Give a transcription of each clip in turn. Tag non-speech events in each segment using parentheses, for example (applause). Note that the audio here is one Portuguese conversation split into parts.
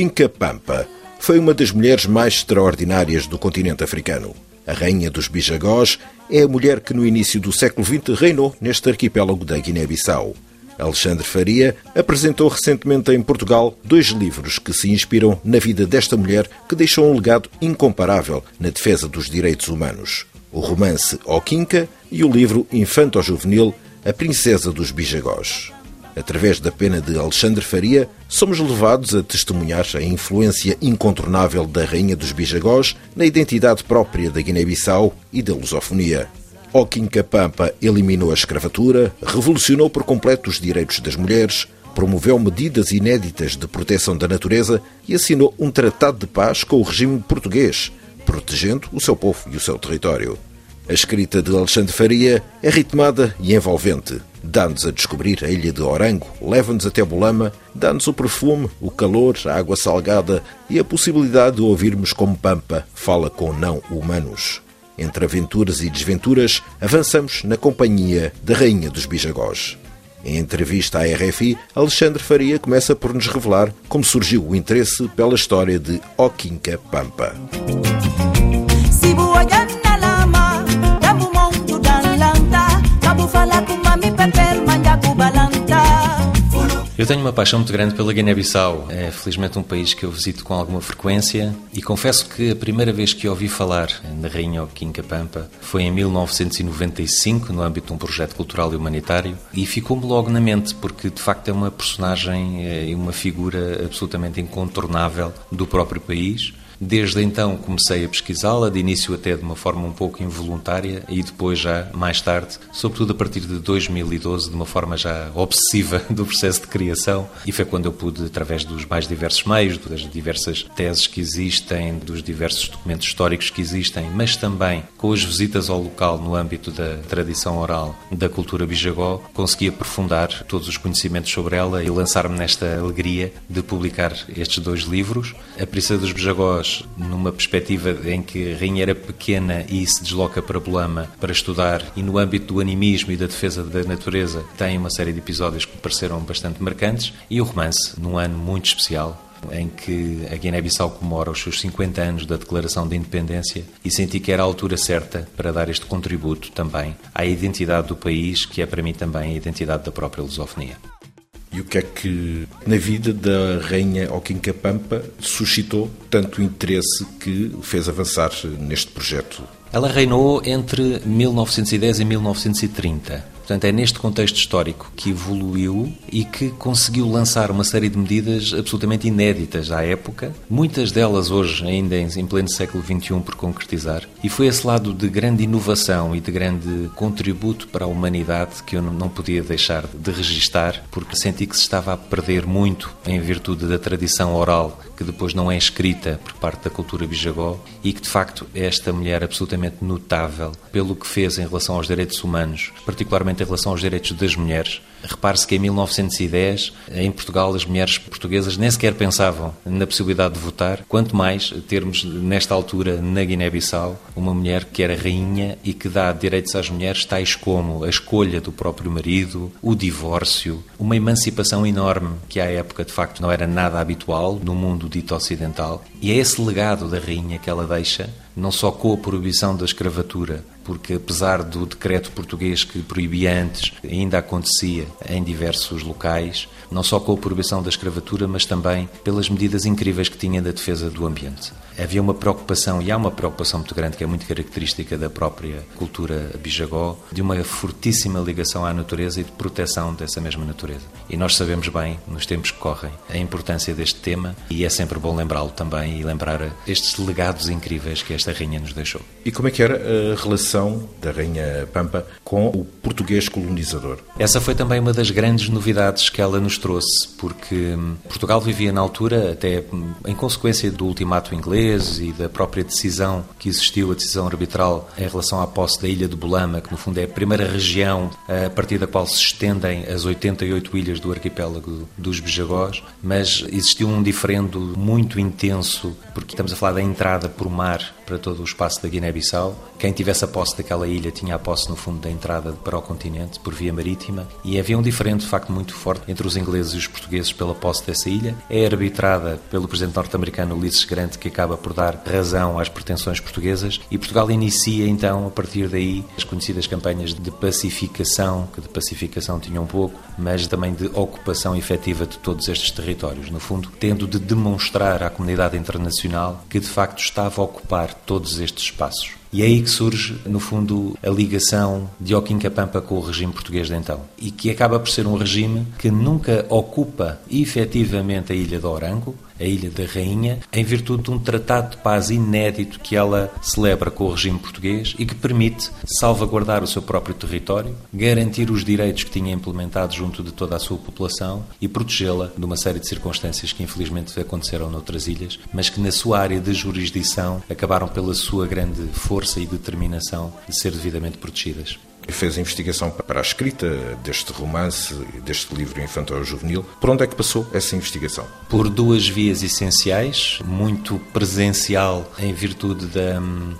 Oquinca Pampa foi uma das mulheres mais extraordinárias do continente africano. A rainha dos Bijagós é a mulher que no início do século XX reinou neste arquipélago da Guiné-Bissau. Alexandre Faria apresentou recentemente em Portugal dois livros que se inspiram na vida desta mulher que deixou um legado incomparável na defesa dos direitos humanos. O romance Oquinca e o livro infanto-juvenil A Princesa dos Bijagós. Através da pena de Alexandre Faria, somos levados a testemunhar a influência incontornável da Rainha dos Bijagós na identidade própria da Guiné-Bissau e da lusofonia. Oquim Capampa eliminou a escravatura, revolucionou por completo os direitos das mulheres, promoveu medidas inéditas de proteção da natureza e assinou um tratado de paz com o regime português, protegendo o seu povo e o seu território. A escrita de Alexandre Faria é ritmada e envolvente. Dá-nos a descobrir a ilha de Orango, leva-nos até Bolama, dá-nos o perfume, o calor, a água salgada e a possibilidade de ouvirmos como Pampa fala com não humanos. Entre aventuras e desventuras, avançamos na companhia da Rainha dos Bijagós. Em entrevista à RFI, Alexandre Faria começa por nos revelar como surgiu o interesse pela história de Oquinca Pampa. Eu tenho uma paixão muito grande pela Guiné-Bissau. É felizmente um país que eu visito com alguma frequência e confesso que a primeira vez que ouvi falar na Rainha Oquinca Pampa foi em 1995, no âmbito de um projeto cultural e humanitário, e ficou-me logo na mente, porque de facto é uma personagem eh, e uma figura absolutamente incontornável do próprio país Desde então comecei a pesquisá-la, de início até de uma forma um pouco involuntária e depois já mais tarde, sobretudo a partir de 2012, de uma forma já obsessiva (laughs) do processo de criação. E foi quando eu pude, através dos mais diversos meios, das diversas teses que existem, dos diversos documentos históricos que existem, mas também com as visitas ao local no âmbito da tradição oral da cultura bijagó, consegui aprofundar todos os conhecimentos sobre ela e lançar-me nesta alegria de publicar estes dois livros. A Princesa dos Bijagós numa perspectiva em que rainha era pequena e se desloca para Bolama para estudar, e no âmbito do animismo e da defesa da natureza, tem uma série de episódios que me pareceram bastante marcantes, e o romance, num ano muito especial, em que a Guiné-Bissau comemora os seus 50 anos da Declaração de Independência e senti que era a altura certa para dar este contributo também à identidade do país, que é para mim também a identidade da própria lusofonia. E o que é que na vida da rainha Oquinca Pampa suscitou tanto interesse que fez avançar neste projeto? Ela reinou entre 1910 e 1930 Portanto, é neste contexto histórico que evoluiu e que conseguiu lançar uma série de medidas absolutamente inéditas à época, muitas delas hoje ainda em pleno século XXI por concretizar. E foi esse lado de grande inovação e de grande contributo para a humanidade que eu não podia deixar de registar, porque senti que se estava a perder muito em virtude da tradição oral que depois não é escrita por parte da cultura bijagó e que de facto é esta mulher absolutamente notável pelo que fez em relação aos direitos humanos, particularmente em relação aos direitos das mulheres. Repare-se que em 1910, em Portugal, as mulheres portuguesas nem sequer pensavam na possibilidade de votar, quanto mais termos, nesta altura, na Guiné-Bissau, uma mulher que era rainha e que dá direitos às mulheres tais como a escolha do próprio marido, o divórcio, uma emancipação enorme que à época, de facto, não era nada habitual no mundo dito ocidental. E é esse legado da rainha que ela deixa não só com a proibição da escravatura, porque apesar do decreto português que proibia antes, ainda acontecia em diversos locais, não só com a proibição da escravatura, mas também pelas medidas incríveis que tinha da defesa do ambiente. Havia uma preocupação, e há uma preocupação muito grande, que é muito característica da própria cultura bijagó, de uma fortíssima ligação à natureza e de proteção dessa mesma natureza. E nós sabemos bem, nos tempos que correm, a importância deste tema, e é sempre bom lembrá-lo também e lembrar estes legados incríveis que esta rainha nos deixou. E como é que era a relação da rainha Pampa com o português colonizador? Essa foi também uma das grandes novidades que ela nos trouxe, porque hum, Portugal vivia na altura, até hum, em consequência do ultimato inglês e da própria decisão que existiu, a decisão arbitral em relação à posse da ilha de Bolama, que no fundo é a primeira região a partir da qual se estendem as 88 ilhas do arquipélago dos Bijagós, mas existiu um diferendo muito intenso, porque estamos a falar da entrada por mar para todo o espaço da Guiné-Bissau. Quem tivesse a posse daquela ilha tinha a posse, no fundo, da entrada para o continente, por via marítima, e havia um diferente, de facto, muito forte entre os ingleses e os portugueses pela posse dessa ilha. É arbitrada pelo presidente norte-americano Ulisses Grant, que acaba por dar razão às pretensões portuguesas, e Portugal inicia, então, a partir daí, as conhecidas campanhas de pacificação, que de pacificação tinham um pouco, mas também de ocupação efetiva de todos estes territórios. No fundo, tendo de demonstrar à comunidade internacional que, de facto, estava a ocupar todos estes espaços. E é aí que surge, no fundo, a ligação de Capampa com o regime português de então. E que acaba por ser um regime que nunca ocupa efetivamente a ilha de Orango, a Ilha da Rainha, em virtude de um tratado de paz inédito que ela celebra com o regime português e que permite salvaguardar o seu próprio território, garantir os direitos que tinha implementado junto de toda a sua população e protegê-la de uma série de circunstâncias que infelizmente aconteceram noutras ilhas, mas que na sua área de jurisdição acabaram pela sua grande força e determinação de ser devidamente protegidas fez a investigação para a escrita deste romance, deste livro infantil juvenil. Por onde é que passou essa investigação? Por duas vias essenciais, muito presencial em virtude da,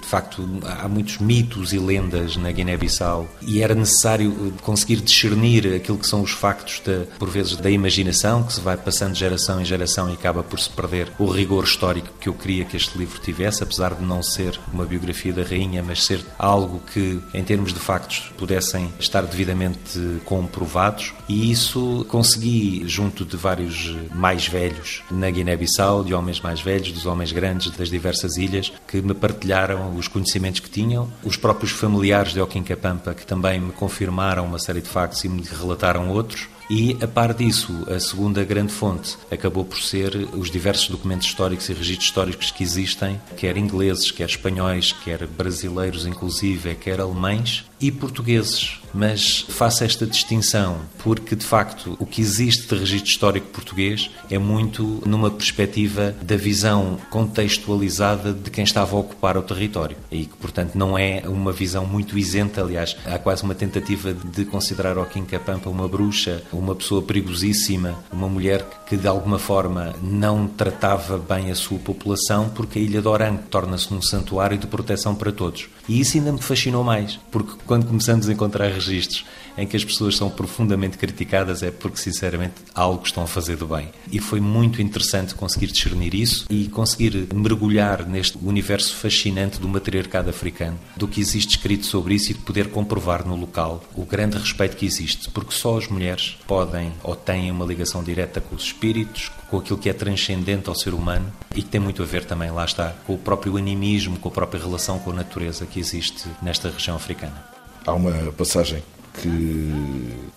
de facto, há muitos mitos e lendas na Guiné-Bissau e era necessário conseguir discernir aquilo que são os factos, de, por vezes, da imaginação, que se vai passando de geração em geração e acaba por se perder o rigor histórico que eu queria que este livro tivesse, apesar de não ser uma biografia da rainha, mas ser algo que, em termos de factos, pudessem estar devidamente comprovados e isso consegui junto de vários mais velhos na Guiné-Bissau, de homens mais velhos, dos homens grandes das diversas ilhas, que me partilharam os conhecimentos que tinham, os próprios familiares de Joaquim Capampa que também me confirmaram uma série de factos e me relataram outros. E, a par disso, a segunda grande fonte acabou por ser os diversos documentos históricos e registros históricos que existem, quer ingleses, quer espanhóis, quer brasileiros, inclusive, quer alemães e portugueses mas faço esta distinção porque, de facto, o que existe de registro histórico português é muito numa perspectiva da visão contextualizada de quem estava a ocupar o território e que, portanto, não é uma visão muito isenta. Aliás, há quase uma tentativa de considerar Joaquim Capampa uma bruxa, uma pessoa perigosíssima, uma mulher que, de alguma forma, não tratava bem a sua população porque a Ilha de Orango torna-se um santuário de proteção para todos. E isso ainda me fascinou mais, porque quando começamos a encontrar registros em que as pessoas são profundamente criticadas é porque, sinceramente, algo estão a fazer do bem. E foi muito interessante conseguir discernir isso e conseguir mergulhar neste universo fascinante do matriarcado africano, do que existe escrito sobre isso e de poder comprovar no local o grande respeito que existe, porque só as mulheres podem ou têm uma ligação direta com os espíritos, com aquilo que é transcendente ao ser humano e que tem muito a ver também, lá está, com o próprio animismo, com a própria relação com a natureza que existe nesta região africana. Há uma passagem que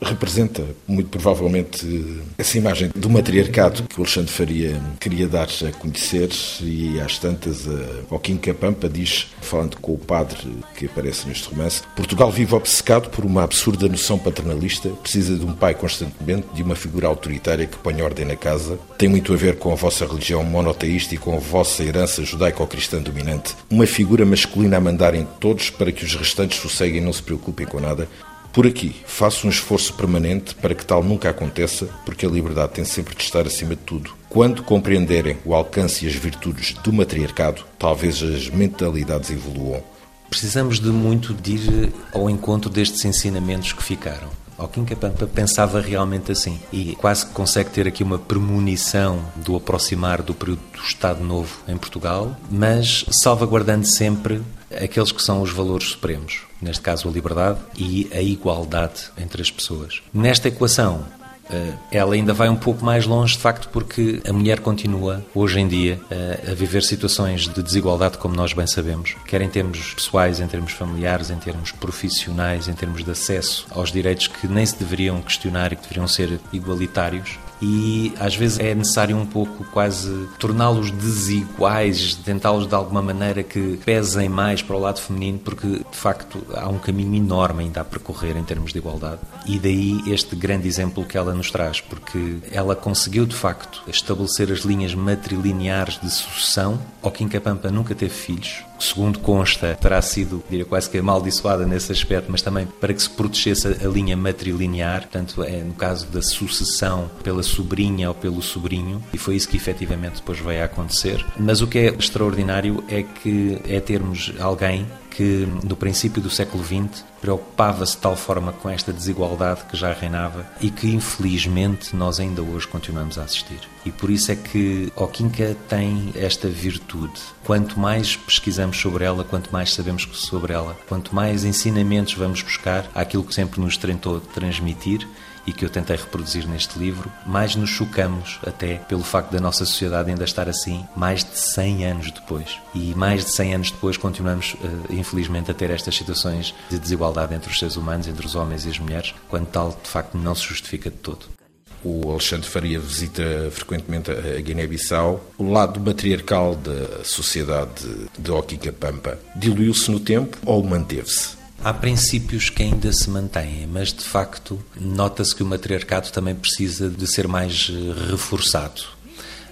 representa muito provavelmente essa imagem do matriarcado que o Alexandre Faria queria dar a conhecer. E às tantas a Joaquim Capampa diz, falando com o padre que aparece neste romance, Portugal vive obcecado por uma absurda noção paternalista, precisa de um pai constantemente, de uma figura autoritária que põe ordem na casa, tem muito a ver com a vossa religião monoteísta e com a vossa herança judaico-cristã dominante, uma figura masculina a mandar em todos para que os restantes sosseguem e não se preocupem com nada, por aqui, faço um esforço permanente para que tal nunca aconteça, porque a liberdade tem sempre de estar acima de tudo. Quando compreenderem o alcance e as virtudes do matriarcado, talvez as mentalidades evoluam. Precisamos de muito de ir ao encontro destes ensinamentos que ficaram. Joaquim Capampa pensava realmente assim e quase que consegue ter aqui uma premonição do aproximar do período do Estado Novo em Portugal, mas salvaguardando sempre aqueles que são os valores supremos, neste caso a liberdade e a igualdade entre as pessoas. Nesta equação, eh, ela ainda vai um pouco mais longe, de facto, porque a mulher continua, hoje em dia, eh, a viver situações de desigualdade, como nós bem sabemos, quer em termos pessoais, em termos familiares, em termos profissionais, em termos de acesso aos direitos que nem se deveriam questionar e que deveriam ser igualitários e às vezes é necessário um pouco quase torná-los desiguais, tentá-los de alguma maneira que pesem mais para o lado feminino, porque de facto há um caminho enorme ainda a percorrer em termos de igualdade. E daí este grande exemplo que ela nos traz, porque ela conseguiu de facto estabelecer as linhas matrilineares de sucessão. Joaquim Capampa nunca teve filhos, segundo consta, terá sido, diria quase que amaldiçoada nesse aspecto, mas também para que se protegesse a linha matrilinear, portanto, é no caso da sucessão pela sobrinha ou pelo sobrinho, e foi isso que efetivamente depois veio a acontecer. Mas o que é extraordinário é que é termos alguém que no princípio do século XX preocupava-se de tal forma com esta desigualdade que já reinava e que infelizmente nós ainda hoje continuamos a assistir. E por isso é que Oquinca tem esta virtude. Quanto mais pesquisamos sobre ela, quanto mais sabemos sobre ela, quanto mais ensinamentos vamos buscar àquilo que sempre nos tentou transmitir, e que eu tentei reproduzir neste livro, mais nos chocamos até pelo facto da nossa sociedade ainda estar assim mais de 100 anos depois. E mais de 100 anos depois continuamos, eh, infelizmente, a ter estas situações de desigualdade entre os seres humanos, entre os homens e as mulheres, quando tal de facto não se justifica de todo. O Alexandre Faria visita frequentemente a Guiné-Bissau. O lado matriarcal da sociedade de Oquica Pampa diluiu-se no tempo ou manteve-se? Há princípios que ainda se mantêm, mas de facto nota-se que o matriarcado também precisa de ser mais eh, reforçado.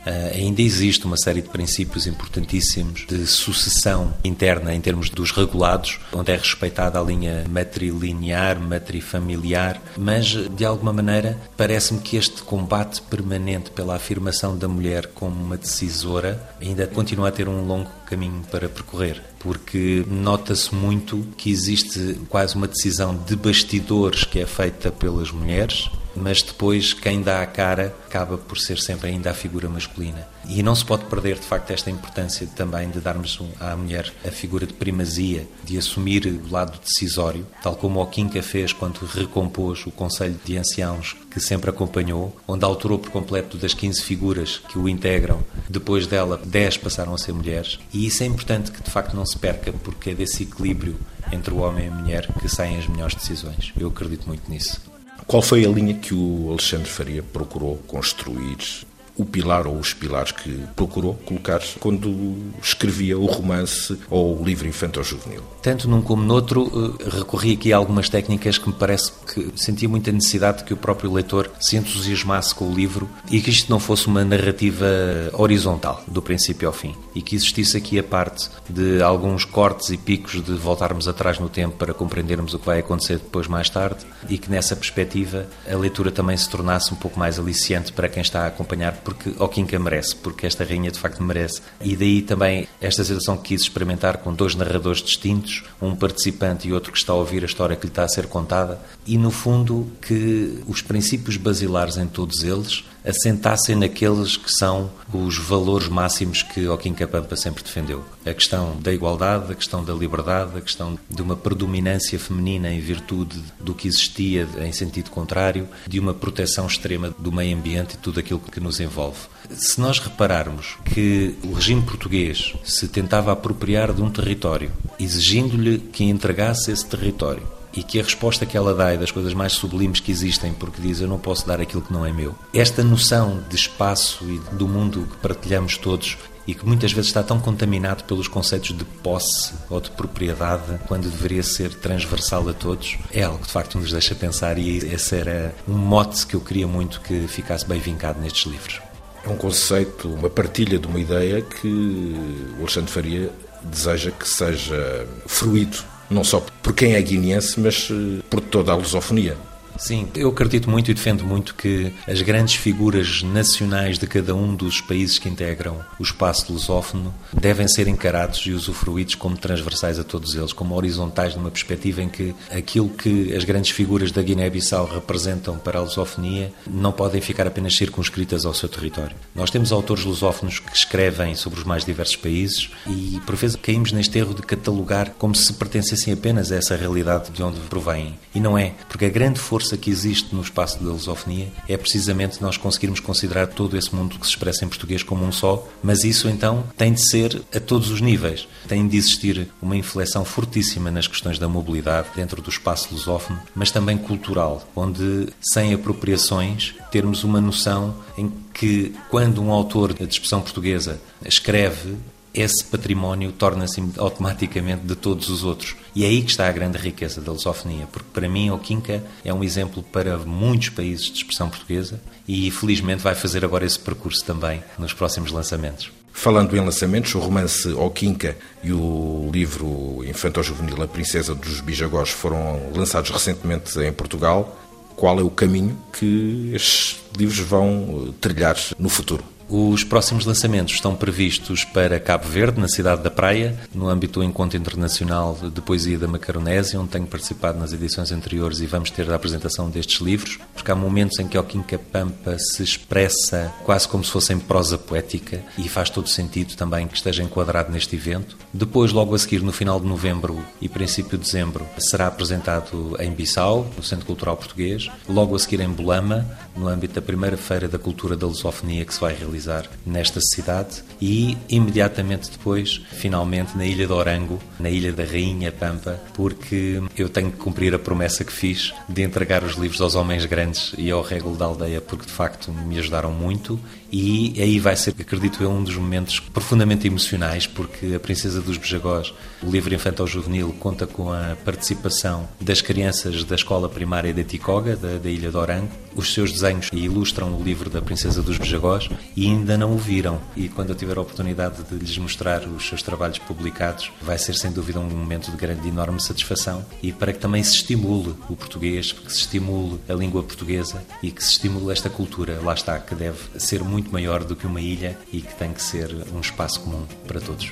Uh, ainda existe uma série de princípios importantíssimos de sucessão interna em termos dos regulados, onde é respeitada a linha matrilinear, matrifamiliar, mas de alguma maneira parece-me que este combate permanente pela afirmação da mulher como uma decisora ainda continua a ter um longo caminho para percorrer, porque nota-se muito que existe quase uma decisão de bastidores que é feita pelas mulheres mas depois quem dá a cara acaba por ser sempre ainda a figura masculina. E não se pode perder, de facto, esta importância também de darmos à mulher a figura de primazia, de assumir o lado decisório, tal como o Quinca fez quando recompôs o Conselho de Anciãos, que sempre acompanhou, onde alterou por completo das 15 figuras que o integram. Depois dela, 10 passaram a ser mulheres. E isso é importante que, de facto, não se perca, porque é desse equilíbrio entre o homem e a mulher que saem as melhores decisões. Eu acredito muito nisso. Qual foi a linha que o Alexandre Faria procurou construir o pilar ou os pilares que procurou colocar quando escrevia o romance ou o livro infanto-juvenil. Tanto num como noutro, eh, recorri aqui a algumas técnicas que me parece que sentia muita necessidade de que o próprio leitor se entusiasmasse com o livro e que isto não fosse uma narrativa horizontal, do princípio ao fim, e que existisse aqui a parte de alguns cortes e picos de voltarmos atrás no tempo para compreendermos o que vai acontecer depois mais tarde e que nessa perspectiva a leitura também se tornasse um pouco mais aliciante para quem está a acompanhar porque Oquinca merece, porque esta rainha de facto merece. E daí também esta situação que quis experimentar com dois narradores distintos, um participante e outro que está a ouvir a história que lhe está a ser contada, e no fundo que os princípios basilares em todos eles assentassem naqueles que são os valores máximos que Joaquim Capampa sempre defendeu. A questão da igualdade, a questão da liberdade, a questão de uma predominância feminina em virtude do que existia em sentido contrário, de uma proteção extrema do meio ambiente e tudo aquilo que nos envolve. Se nós repararmos que o regime português se tentava apropriar de um território, exigindo-lhe que entregasse esse território, e que a resposta que ela dá é das coisas mais sublimes que existem, porque diz eu não posso dar aquilo que não é meu. Esta noção de espaço e do mundo que partilhamos todos e que muitas vezes está tão contaminado pelos conceitos de posse ou de propriedade, quando deveria ser transversal a todos, é algo que de facto nos deixa pensar e esse era um mote que eu queria muito que ficasse bem vincado nestes livros. É um conceito, uma partilha de uma ideia que o Alexandre Faria deseja que seja fruído não só por quem é guineense, mas eh, por toda a lusofonia. Sim, eu acredito muito e defendo muito que as grandes figuras nacionais de cada um dos países que integram o espaço lusófono devem ser encarados e usufruídos como transversais a todos eles, como horizontais numa perspectiva em que aquilo que as grandes figuras da Guiné-Bissau representam para a lusofonia não podem ficar apenas circunscritas ao seu território. Nós temos autores lusófonos que escrevem sobre os mais diversos países e por vezes caímos neste erro de catalogar como se pertencessem apenas a essa realidade de onde provêm. E não é, porque a grande força força que existe no espaço da lusofonia é precisamente nós conseguirmos considerar todo esse mundo que se expressa em português como um só, mas isso então tem de ser a todos os níveis. Tem de existir uma inflexão fortíssima nas questões da mobilidade dentro do espaço lusófono, mas também cultural, onde sem apropriações termos uma noção em que quando um autor de expressão portuguesa escreve esse património torna-se automaticamente de todos os outros. E é aí que está a grande riqueza da lusofonia, porque para mim o Quinca é um exemplo para muitos países de expressão portuguesa e felizmente vai fazer agora esse percurso também nos próximos lançamentos. Falando em lançamentos, o romance O Quinca e o livro infanto-juvenil A Princesa dos Bijagós foram lançados recentemente em Portugal. qual é o caminho que estes livros vão trilhar no futuro. Os próximos lançamentos estão previstos para Cabo Verde, na cidade da Praia, no âmbito do Encontro Internacional de Poesia da Macaronésia, onde tenho participado nas edições anteriores e vamos ter a apresentação destes livros, porque há momentos em que o Quinca Pampa se expressa quase como se fosse em prosa poética e faz todo sentido também que esteja enquadrado neste evento. Depois, logo a seguir, no final de novembro e princípio de dezembro, será apresentado em Bissau, no Centro Cultural Português, logo a seguir em Bolama, no âmbito da primeira Feira da Cultura da Lusofonia que se vai realizar realizar nesta cidade e imediatamente depois, finalmente, na Ilha de Orango, na Ilha da Rainha Pampa, porque eu tenho que cumprir a promessa que fiz de entregar os livros aos homens grandes e ao régulo da aldeia, porque de facto me ajudaram muito e aí vai ser, acredito eu, um dos momentos profundamente emocionais, porque A Princesa dos Bejagós, o livro infantil juvenil, conta com a participação das crianças da escola primária de Eticoga, da, da Ilha de Orango. Os seus desenhos ilustram o livro da Princesa dos Bejagós e ainda não o viram. E quando eu tiver a oportunidade de lhes mostrar os seus trabalhos publicados, vai ser sem dúvida um momento de grande e enorme satisfação e para que também se estimule o português, que se estimule a língua portuguesa e que se estimule esta cultura, lá está, que deve ser muito muito maior do que uma ilha e que tem que ser um espaço comum para todos.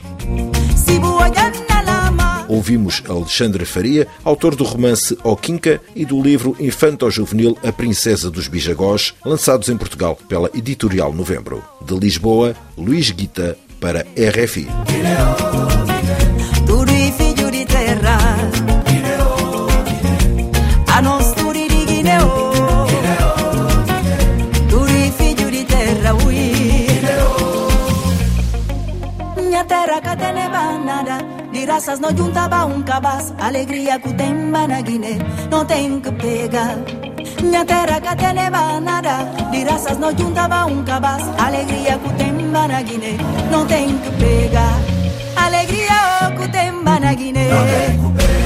Ouvimos Alexandre Faria, autor do romance Oquinca e do livro infanto-juvenil A Princesa dos Bijagós, lançados em Portugal pela Editorial Novembro. De Lisboa, Luís Guita para RFI. Graças não juntava um cabaz. Alegria que tem na Guiné Não tem que pegar. Minha terra que tem nada De raças não juntava um cabaz. Alegria que tem na Guiné Não tem que pegar. Alegria que tem na Guiné Não tem que pegar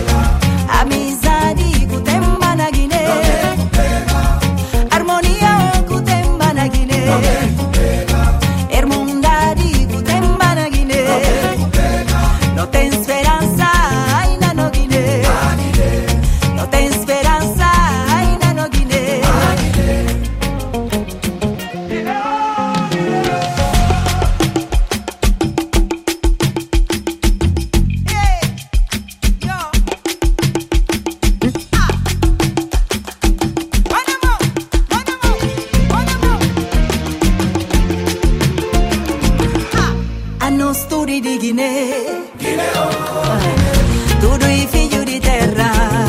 fanno studi di Guinea. Guinea, oh, Guinea. Tutti i figli di terra.